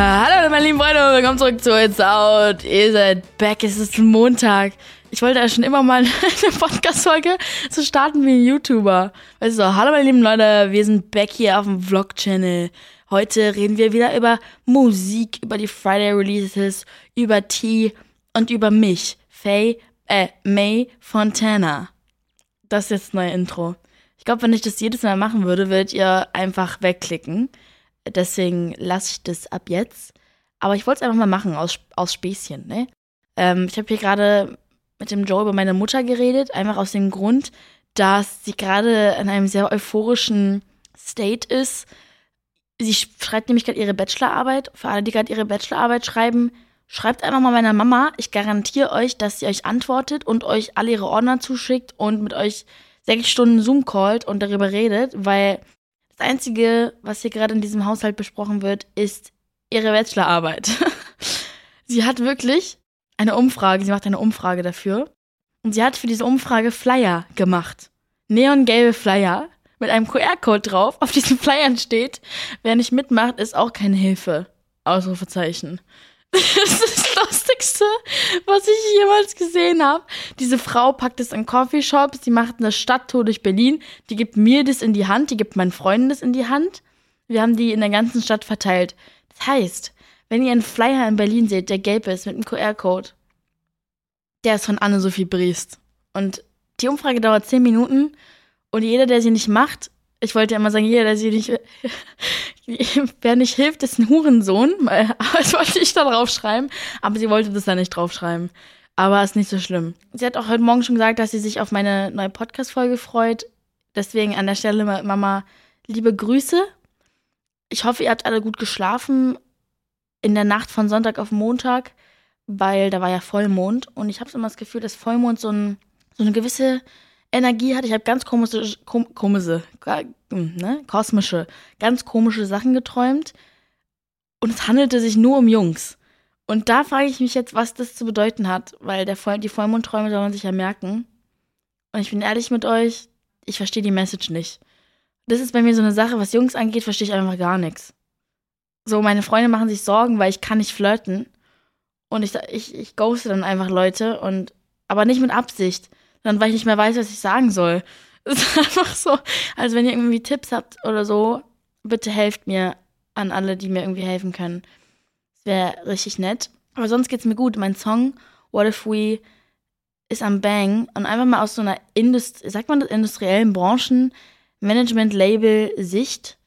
hallo meine lieben Freunde, willkommen zurück zu It's Out. Ihr seid back, es ist Montag. Ich wollte ja schon immer mal eine Podcast-Folge so starten wie ein YouTuber. Weißt du, hallo meine lieben Leute, wir sind back hier auf dem Vlog-Channel. Heute reden wir wieder über Musik, über die Friday Releases, über Tea und über mich, Faye, äh, May Fontana. Das ist jetzt das neue Intro. Ich glaube, wenn ich das jedes Mal machen würde, würdet ihr einfach wegklicken. Deswegen lasse ich das ab jetzt. Aber ich wollte es einfach mal machen aus, aus Späßchen. Ne? Ähm, ich habe hier gerade mit dem Joe über meine Mutter geredet, einfach aus dem Grund, dass sie gerade in einem sehr euphorischen State ist. Sie schreibt nämlich gerade ihre Bachelorarbeit. Für alle, die gerade ihre Bachelorarbeit schreiben, schreibt einfach mal meiner Mama. Ich garantiere euch, dass sie euch antwortet und euch alle ihre Ordner zuschickt und mit euch sechs Stunden Zoom callt und darüber redet, weil das Einzige, was hier gerade in diesem Haushalt besprochen wird, ist ihre Bachelorarbeit. sie hat wirklich eine Umfrage, sie macht eine Umfrage dafür. Und sie hat für diese Umfrage Flyer gemacht. Neongelbe Flyer mit einem QR-Code drauf. Auf diesen Flyern steht, wer nicht mitmacht, ist auch keine Hilfe. Ausrufezeichen. Das ist das Lustigste, was ich jemals gesehen habe. Diese Frau packt es in Coffeeshops, die macht eine Stadttour durch Berlin, die gibt mir das in die Hand, die gibt meinen Freunden das in die Hand. Wir haben die in der ganzen Stadt verteilt. Das heißt, wenn ihr einen Flyer in Berlin seht, der gelb ist mit einem QR-Code, der ist von Anne-Sophie Briest. Und die Umfrage dauert zehn Minuten und jeder, der sie nicht macht, ich wollte ja immer sagen, jeder, der sie nicht, wer nicht hilft, ist ein Hurensohn. Das wollte ich da draufschreiben, aber sie wollte das da nicht draufschreiben. Aber ist nicht so schlimm. Sie hat auch heute Morgen schon gesagt, dass sie sich auf meine neue Podcast-Folge freut. Deswegen an der Stelle, Mama, liebe Grüße. Ich hoffe, ihr habt alle gut geschlafen in der Nacht von Sonntag auf Montag, weil da war ja Vollmond. Und ich habe immer das Gefühl, dass Vollmond so, ein, so eine gewisse Energie hat. Ich habe ganz komische, kom komische, ne, kosmische, ganz komische Sachen geträumt. Und es handelte sich nur um Jungs. Und da frage ich mich jetzt, was das zu bedeuten hat, weil der Voll die Vollmondträume soll man sich ja merken. Und ich bin ehrlich mit euch, ich verstehe die Message nicht. Das ist bei mir so eine Sache, was Jungs angeht, verstehe ich einfach gar nichts. So, meine Freunde machen sich Sorgen, weil ich kann nicht flirten. Und ich, ich, ich ghoste dann einfach Leute und, aber nicht mit Absicht dann weil ich nicht mehr weiß, was ich sagen soll. Es ist einfach so, also wenn ihr irgendwie Tipps habt oder so, bitte helft mir an alle, die mir irgendwie helfen können. Das wäre richtig nett. Aber sonst geht's mir gut. Mein Song What If We ist am Bang und einfach mal aus so einer Indust sagt man das, industriellen Branchen Management Label Sicht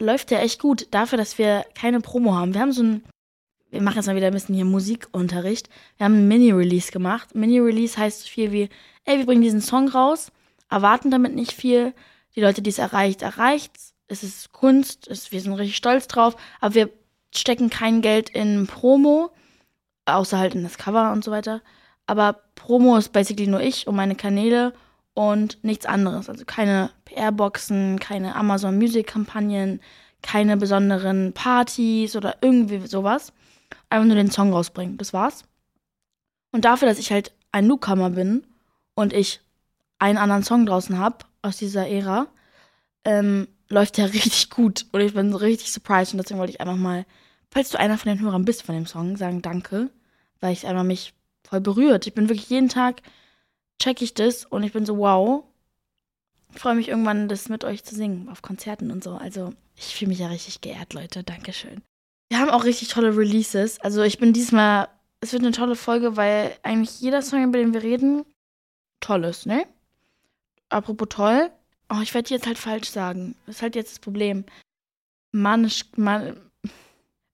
läuft der echt gut dafür, dass wir keine Promo haben. Wir haben so ein wir machen jetzt mal wieder ein bisschen hier Musikunterricht. Wir haben ein Mini-Release gemacht. Mini-Release heißt so viel wie, ey, wir bringen diesen Song raus, erwarten damit nicht viel. Die Leute, die es erreicht, erreicht's. Es ist Kunst, es, wir sind richtig stolz drauf, aber wir stecken kein Geld in Promo, außer halt in das Cover und so weiter. Aber Promo ist basically nur ich und meine Kanäle und nichts anderes. Also keine PR-Boxen, keine Amazon Music-Kampagnen, keine besonderen Partys oder irgendwie sowas einfach nur den Song rausbringen. Das war's. Und dafür, dass ich halt ein Newcomer bin und ich einen anderen Song draußen habe aus dieser Ära, ähm, läuft der richtig gut. Und ich bin so richtig surprised. Und deswegen wollte ich einfach mal, falls du einer von den Hörern bist von dem Song, sagen Danke, weil ich einfach mich voll berührt. Ich bin wirklich jeden Tag, check ich das und ich bin so, wow. Ich freue mich irgendwann, das mit euch zu singen, auf Konzerten und so. Also, ich fühle mich ja richtig geehrt, Leute. Dankeschön. Wir haben auch richtig tolle Releases. Also ich bin diesmal, es wird eine tolle Folge, weil eigentlich jeder Song, über den wir reden, toll ist, ne? Apropos toll. Oh, ich werde jetzt halt falsch sagen. Das ist halt jetzt das Problem. Manisch, man,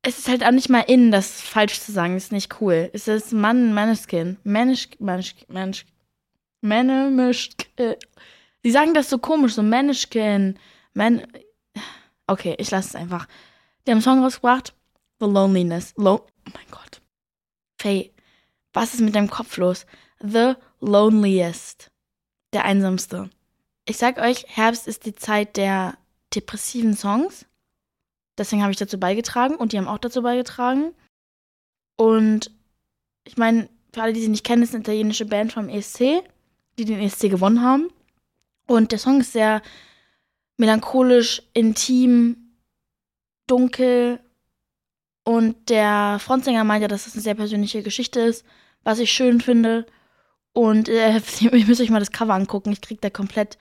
es ist halt auch nicht mal in, das falsch zu sagen. Ist nicht cool. Es ist Mann, Maneskin. Manisch, Manisch, Manisch, Manisch, Sie sagen das so komisch, so Manishkin. Man, okay, ich lasse es einfach. Die haben einen Song rausgebracht. The Loneliness. Lo oh mein Gott. Faye, was ist mit deinem Kopf los? The Loneliest. Der einsamste. Ich sag euch, Herbst ist die Zeit der depressiven Songs. Deswegen habe ich dazu beigetragen und die haben auch dazu beigetragen. Und ich meine, für alle, die sie nicht kennen, ist eine italienische Band vom ESC, die den ESC gewonnen haben. Und der Song ist sehr melancholisch, intim, dunkel, Und der Frontsänger meint ja, dass das eine sehr persönliche Geschichte ist, was ich schön finde. Und äh, ihr müsst euch mal das Cover angucken. Ich krieg da komplett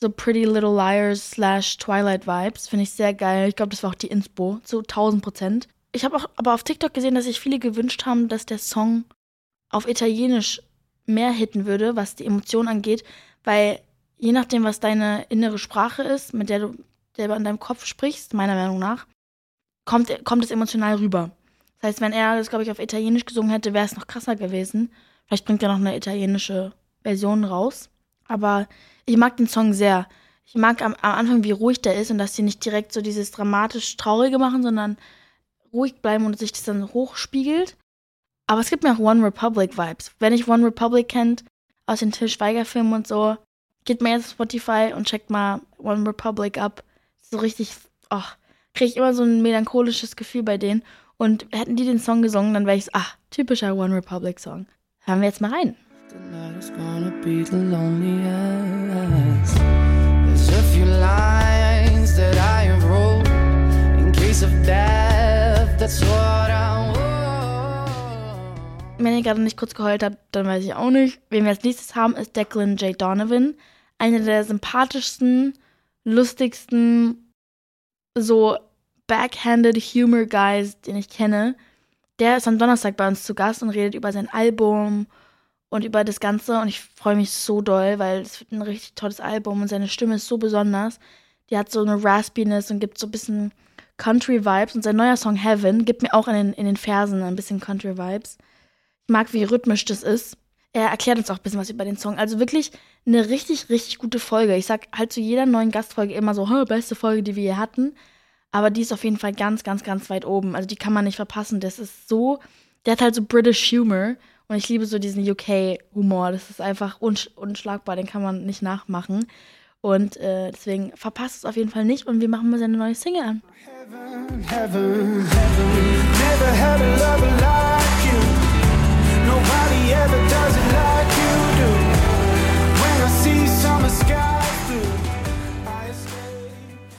so Pretty Little Liars slash Twilight Vibes. Finde ich sehr geil. Ich glaube, das war auch die Inspo zu 1000 Prozent. Ich habe auch aber auf TikTok gesehen, dass sich viele gewünscht haben, dass der Song auf Italienisch mehr hitten würde, was die Emotion angeht, weil je nachdem, was deine innere Sprache ist, mit der du selber in deinem Kopf sprichst, meiner Meinung nach, kommt, kommt es emotional rüber. Das heißt, wenn er das, glaube ich, auf Italienisch gesungen hätte, wäre es noch krasser gewesen. Vielleicht bringt er noch eine italienische Version raus. Aber ich mag den Song sehr. Ich mag am, am Anfang, wie ruhig der ist und dass sie nicht direkt so dieses dramatisch Traurige machen, sondern ruhig bleiben und sich das dann hochspiegelt. Aber es gibt mir auch One Republic Vibes. Wenn ich One Republic kennt, aus den Till Schweiger Filmen und so, geht mal jetzt auf Spotify und checkt mal One Republic ab. So richtig, ach, kriege ich immer so ein melancholisches Gefühl bei denen. Und hätten die den Song gesungen, dann wäre ich so, ach, typischer One Republic Song. Hören wir jetzt mal rein. Wenn ihr gerade nicht kurz geheult habt, dann weiß ich auch nicht. Wen wir als nächstes haben, ist Declan J. Donovan. Einer der sympathischsten, lustigsten, so backhanded Humor Guys, den ich kenne. Der ist am Donnerstag bei uns zu Gast und redet über sein Album und über das Ganze. Und ich freue mich so doll, weil es wird ein richtig tolles Album und seine Stimme ist so besonders. Die hat so eine Raspiness und gibt so ein bisschen Country-Vibes. Und sein neuer Song Heaven gibt mir auch in den, in den Versen ein bisschen Country-Vibes. Ich mag, wie rhythmisch das ist. Er erklärt uns auch ein bisschen was über den Song. Also wirklich eine richtig, richtig gute Folge. Ich sag halt zu jeder neuen Gastfolge immer so, beste Folge, die wir hier hatten. Aber die ist auf jeden Fall ganz, ganz, ganz weit oben. Also die kann man nicht verpassen. Das ist so, der hat halt so British Humor. Und ich liebe so diesen UK-Humor. Das ist einfach unsch unschlagbar, den kann man nicht nachmachen. Und äh, deswegen verpasst es auf jeden Fall nicht. Und wir machen mal seine neue Single an. Heaven, heaven, heaven.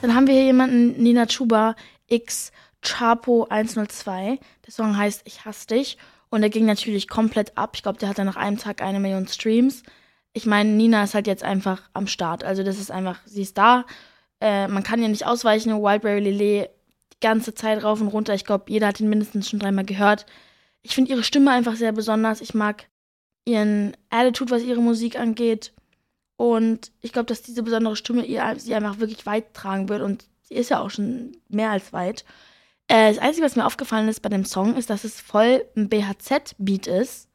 Dann haben wir hier jemanden, Nina Chuba X Chapo 102. Der Song heißt Ich hasse dich. Und er ging natürlich komplett ab. Ich glaube, der hatte nach einem Tag eine Million Streams. Ich meine, Nina ist halt jetzt einfach am Start. Also das ist einfach, sie ist da. Äh, man kann ja nicht ausweichen. Wildberry Lillet die ganze Zeit rauf und runter. Ich glaube, jeder hat ihn mindestens schon dreimal gehört. Ich finde ihre Stimme einfach sehr besonders. Ich mag ihren Attitude, was ihre Musik angeht. Und ich glaube, dass diese besondere Stimme ihr, sie einfach wirklich weit tragen wird. Und sie ist ja auch schon mehr als weit. Äh, das Einzige, was mir aufgefallen ist bei dem Song, ist, dass es voll ein BHZ-Beat ist.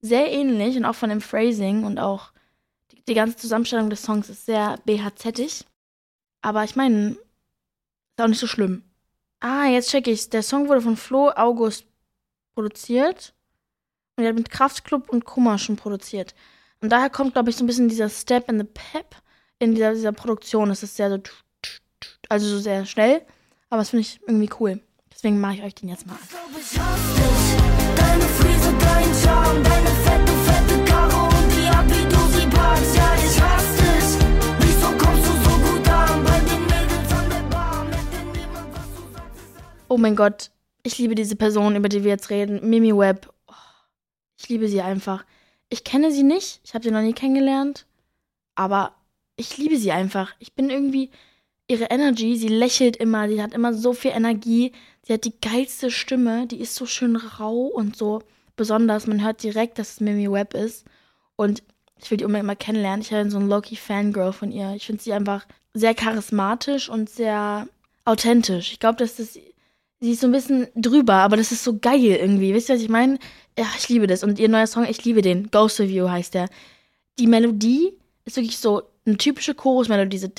Sehr ähnlich und auch von dem Phrasing und auch die, die ganze Zusammenstellung des Songs ist sehr BHZ-ig. Aber ich meine, ist auch nicht so schlimm. Ah, jetzt check ich's. Der Song wurde von Flo August produziert. Und er hat mit Kraftklub und Kummer schon produziert. Und daher kommt, glaube ich, so ein bisschen dieser Step in the Pep in dieser, dieser Produktion. Es ist sehr so, also so sehr schnell. Aber das finde ich irgendwie cool. Deswegen mache ich euch den jetzt mal an. Oh mein Gott, ich liebe diese Person, über die wir jetzt reden. Mimi Webb. Oh, ich liebe sie einfach. Ich kenne sie nicht, ich habe sie noch nie kennengelernt, aber ich liebe sie einfach. Ich bin irgendwie, ihre Energy, sie lächelt immer, sie hat immer so viel Energie, sie hat die geilste Stimme, die ist so schön rau und so besonders. Man hört direkt, dass es Mimi Webb ist. Und ich will die unbedingt mal kennenlernen. Ich habe so ein Loki Fangirl von ihr. Ich finde sie einfach sehr charismatisch und sehr authentisch. Ich glaube, dass das Sie ist so ein bisschen drüber, aber das ist so geil irgendwie. Wisst ihr, was ich meine? Ja, ich liebe das. Und ihr neuer Song, ich liebe den. Ghost of You heißt der. Die Melodie ist wirklich so eine typische Chorusmelodie. So. Und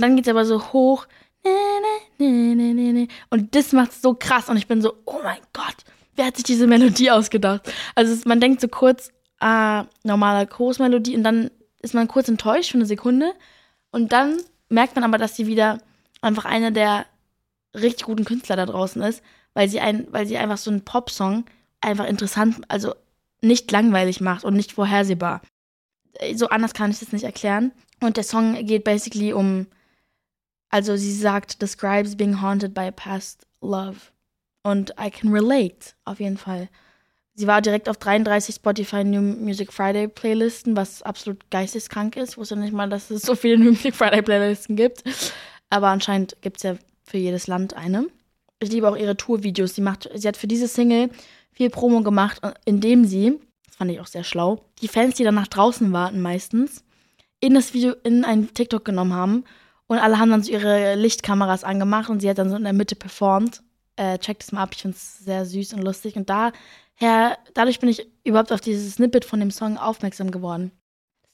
dann geht's aber so hoch. Und das macht's so krass. Und ich bin so, oh mein Gott, wer hat sich diese Melodie ausgedacht? Also man denkt so kurz, ah, normale Chorusmelodie und dann ist man kurz enttäuscht für eine Sekunde. Und dann merkt man aber, dass sie wieder einfach einer der richtig guten Künstler da draußen ist, weil sie ein, weil sie einfach so einen Popsong einfach interessant, also nicht langweilig macht und nicht vorhersehbar. so anders kann ich das nicht erklären. Und der Song geht basically um, also sie sagt, describes being haunted by past love. Und I can relate, auf jeden Fall. Sie war direkt auf 33 Spotify New Music Friday Playlisten, was absolut geisteskrank ist. Ich wusste nicht mal, dass es so viele New Music Friday Playlisten gibt. Aber anscheinend gibt es ja für jedes Land eine. Ich liebe auch ihre Tourvideos. Sie, sie hat für diese Single viel Promo gemacht, indem sie, das fand ich auch sehr schlau, die Fans, die dann nach draußen warten meistens, in das Video in ein TikTok genommen haben und alle haben dann so ihre Lichtkameras angemacht und sie hat dann so in der Mitte performt. Äh, checkt es mal ab, ich finde es sehr süß und lustig. Und daher, dadurch bin ich überhaupt auf dieses Snippet von dem Song aufmerksam geworden.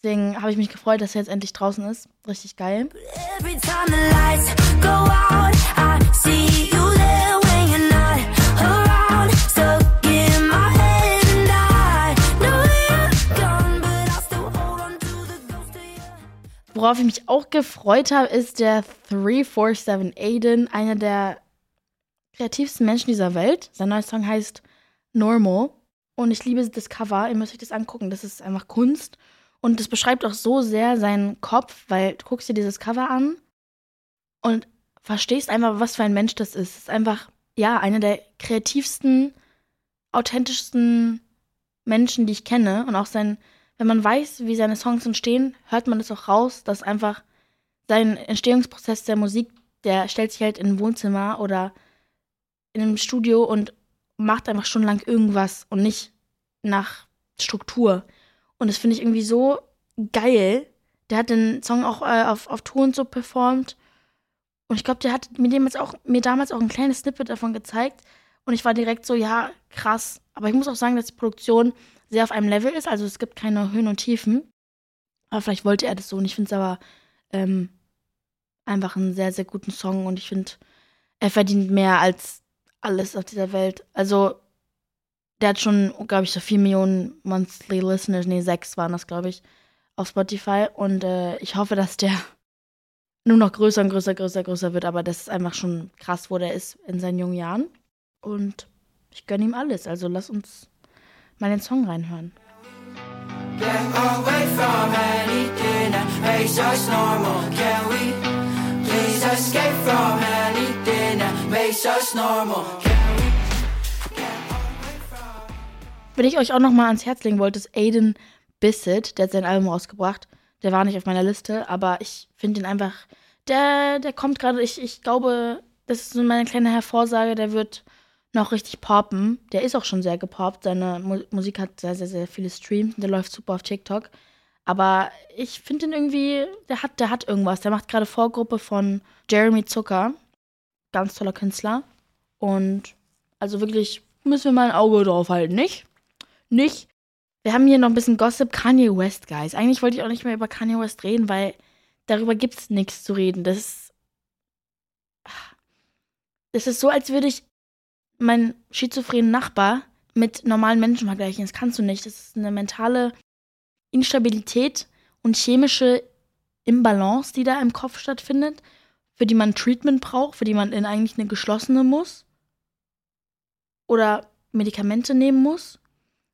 Deswegen habe ich mich gefreut, dass er jetzt endlich draußen ist. Richtig geil. Worauf ich mich auch gefreut habe, ist der 347 Aiden, einer der kreativsten Menschen dieser Welt. Sein neuer Song heißt Normal. Und ich liebe das Cover. Ihr müsst euch das angucken. Das ist einfach Kunst. Und das beschreibt auch so sehr seinen Kopf, weil du guckst dir dieses Cover an und verstehst einfach, was für ein Mensch das ist. Es ist einfach, ja, einer der kreativsten, authentischsten Menschen, die ich kenne. Und auch sein, wenn man weiß, wie seine Songs entstehen, hört man das auch raus, dass einfach sein Entstehungsprozess der Musik, der stellt sich halt in ein Wohnzimmer oder in einem Studio und macht einfach stundenlang irgendwas und nicht nach Struktur. Und das finde ich irgendwie so geil. Der hat den Song auch äh, auf, auf Ton so performt. Und ich glaube, der hat mir, damals auch, mir damals auch ein kleines Snippet davon gezeigt. Und ich war direkt so, ja, krass. Aber ich muss auch sagen, dass die Produktion sehr auf einem Level ist. Also es gibt keine Höhen und Tiefen. Aber vielleicht wollte er das so. Und ich finde es aber ähm, einfach einen sehr, sehr guten Song. Und ich finde, er verdient mehr als alles auf dieser Welt. Also der hat schon, glaube ich, so 4 Millionen Monthly Listeners, nee, 6 waren das, glaube ich, auf Spotify. Und äh, ich hoffe, dass der nur noch größer und größer, größer, größer wird. Aber das ist einfach schon krass, wo der ist in seinen jungen Jahren. Und ich gönne ihm alles. Also lass uns mal den Song reinhören. Get away from anything that makes us normal. Can we please escape from anything Wenn ich euch auch noch mal ans Herz legen wollte, ist Aiden Bissett, der hat sein Album rausgebracht. Der war nicht auf meiner Liste, aber ich finde ihn einfach, der, der kommt gerade, ich, ich glaube, das ist so meine kleine Hervorsage, der wird noch richtig poppen. Der ist auch schon sehr gepoppt. Seine Mu Musik hat sehr, sehr, sehr viele Streams und der läuft super auf TikTok. Aber ich finde ihn irgendwie, der hat, der hat irgendwas. Der macht gerade Vorgruppe von Jeremy Zucker. Ganz toller Künstler. Und also wirklich müssen wir mal ein Auge drauf halten, nicht? nicht. Wir haben hier noch ein bisschen Gossip. Kanye West, Guys. Eigentlich wollte ich auch nicht mehr über Kanye West reden, weil darüber gibt es nichts zu reden. Das ist. Das ist so, als würde ich meinen schizophrenen Nachbar mit normalen Menschen vergleichen. Das kannst du nicht. Das ist eine mentale Instabilität und chemische Imbalance, die da im Kopf stattfindet, für die man Treatment braucht, für die man in eigentlich eine geschlossene muss. Oder Medikamente nehmen muss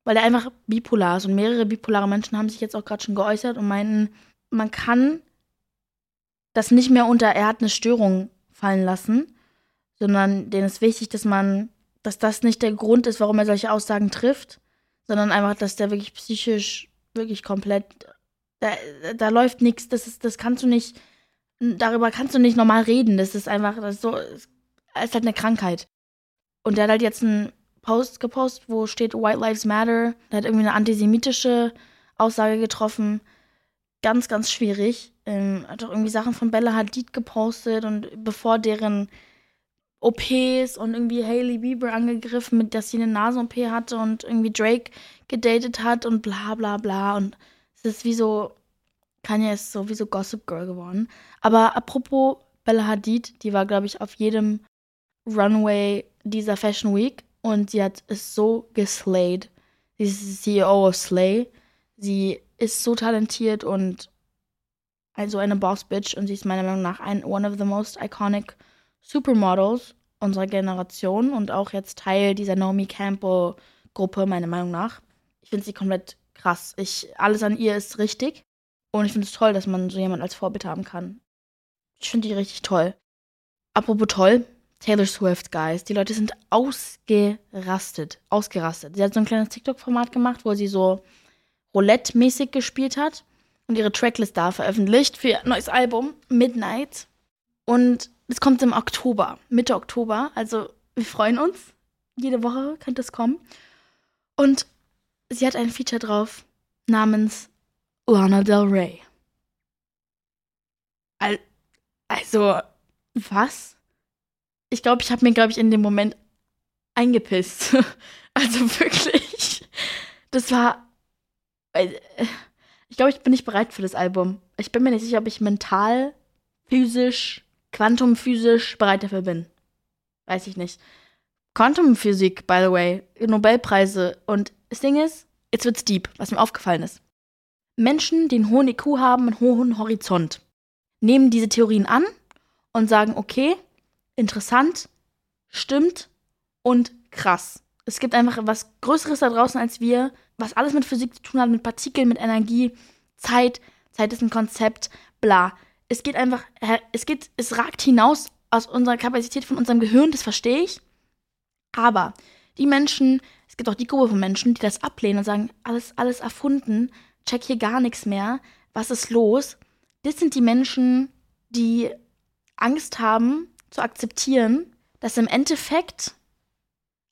weil er einfach bipolar ist. Und mehrere bipolare Menschen haben sich jetzt auch gerade schon geäußert und meinten, man kann das nicht mehr unter, er hat eine Störung fallen lassen, sondern denen ist wichtig, dass man, dass das nicht der Grund ist, warum er solche Aussagen trifft, sondern einfach, dass der wirklich psychisch wirklich komplett, da, da läuft nichts, das ist, das kannst du nicht, darüber kannst du nicht normal reden. Das ist einfach, das ist so, ist halt eine Krankheit. Und der hat halt jetzt ein Post gepostet, wo steht White Lives Matter. Der hat irgendwie eine antisemitische Aussage getroffen. Ganz, ganz schwierig. Ähm, hat auch irgendwie Sachen von Bella Hadid gepostet und bevor deren OPs und irgendwie Hailey Bieber angegriffen, mit dass sie eine Nasen-OP hatte und irgendwie Drake gedatet hat und bla bla bla. Und es ist wie so, Kanye ist so wie so Gossip Girl geworden. Aber apropos Bella Hadid, die war, glaube ich, auf jedem Runway dieser Fashion Week und sie hat es so geslayed. Sie ist CEO of Slay. Sie ist so talentiert und also eine Boss-Bitch und sie ist meiner Meinung nach ein one of the most iconic Supermodels unserer Generation und auch jetzt Teil dieser Naomi Campbell-Gruppe, meiner Meinung nach. Ich finde sie komplett krass. Ich, alles an ihr ist richtig. Und ich finde es toll, dass man so jemanden als Vorbild haben kann. Ich finde die richtig toll. Apropos toll, Taylor Swift, Guys. Die Leute sind ausgerastet. Ausgerastet. Sie hat so ein kleines TikTok-Format gemacht, wo sie so Roulette-mäßig gespielt hat und ihre Tracklist da veröffentlicht für ihr neues Album, Midnight. Und es kommt im Oktober, Mitte Oktober. Also wir freuen uns. Jede Woche könnte es kommen. Und sie hat ein Feature drauf namens Lana Del Rey. Also, was? Ich glaube, ich habe mir, glaube ich, in dem Moment eingepisst. also wirklich. Das war. Äh, ich glaube, ich bin nicht bereit für das Album. Ich bin mir nicht sicher, ob ich mental, physisch, quantumphysisch bereit dafür bin. Weiß ich nicht. Quantumphysik, by the way, Nobelpreise. Und das Ding ist, jetzt wird's deep, was mir aufgefallen ist. Menschen, die einen hohen IQ haben, einen hohen Horizont, nehmen diese Theorien an und sagen, okay, interessant, stimmt und krass. Es gibt einfach was Größeres da draußen als wir, was alles mit Physik zu tun hat, mit Partikeln, mit Energie, Zeit. Zeit ist ein Konzept, bla. Es geht einfach, es geht, es ragt hinaus aus unserer Kapazität von unserem Gehirn, das verstehe ich. Aber die Menschen, es gibt auch die Gruppe von Menschen, die das ablehnen und sagen, alles, alles erfunden, check hier gar nichts mehr, was ist los? Das sind die Menschen, die Angst haben zu akzeptieren, dass im Endeffekt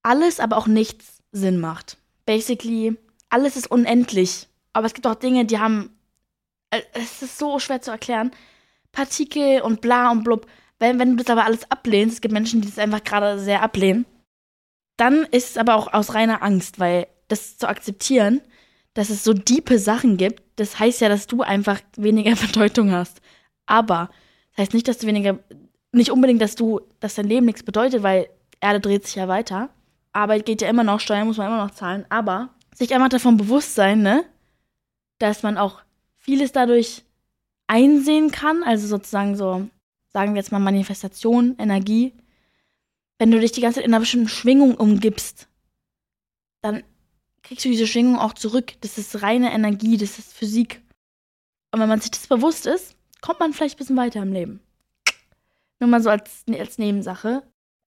alles, aber auch nichts Sinn macht. Basically, alles ist unendlich. Aber es gibt auch Dinge, die haben. Äh, es ist so schwer zu erklären. Partikel und bla und blub. Wenn, wenn du das aber alles ablehnst, es gibt Menschen, die das einfach gerade sehr ablehnen, dann ist es aber auch aus reiner Angst, weil das zu akzeptieren, dass es so diepe Sachen gibt, das heißt ja, dass du einfach weniger Bedeutung hast. Aber das heißt nicht, dass du weniger, nicht unbedingt, dass du, dass dein Leben nichts bedeutet, weil Erde dreht sich ja weiter. Arbeit geht ja immer noch, Steuern muss man immer noch zahlen, aber sich einfach davon bewusst sein, ne, dass man auch vieles dadurch einsehen kann, also sozusagen so, sagen wir jetzt mal Manifestation, Energie, wenn du dich die ganze Zeit in einer bestimmten Schwingung umgibst, dann kriegst du diese Schwingung auch zurück. Das ist reine Energie, das ist Physik. Und wenn man sich das bewusst ist, kommt man vielleicht ein bisschen weiter im Leben. Nur mal so als, als Nebensache.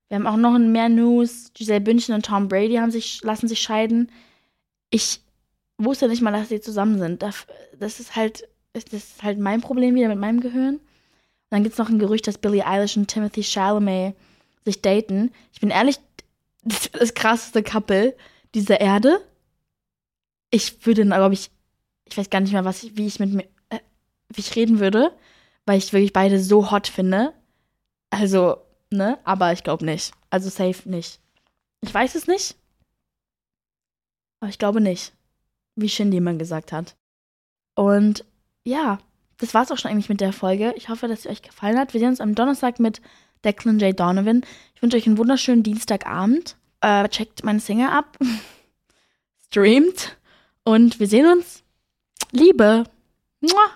Wir haben auch noch mehr News. Giselle Bündchen und Tom Brady haben sich, lassen sich scheiden. Ich wusste nicht mal, dass sie zusammen sind. Das ist halt, das ist halt mein Problem wieder mit meinem Gehirn. Und dann gibt es noch ein Gerücht, dass Billie Eilish und Timothy Chalamet sich daten. Ich bin ehrlich, das ist das krasseste Couple dieser Erde. Ich würde, glaube ich, ich weiß gar nicht mehr, was ich, wie ich mit mir, äh, wie ich reden würde, weil ich wirklich beide so hot finde. Also, ne, aber ich glaube nicht. Also safe nicht. Ich weiß es nicht. Aber ich glaube nicht. Wie Shindy mal gesagt hat. Und ja, das war's auch schon eigentlich mit der Folge. Ich hoffe, dass sie euch gefallen hat. Wir sehen uns am Donnerstag mit Declan J. Donovan. Ich wünsche euch einen wunderschönen Dienstagabend. Äh, checkt meine Single ab. Streamt. Und wir sehen uns. Liebe. Mua.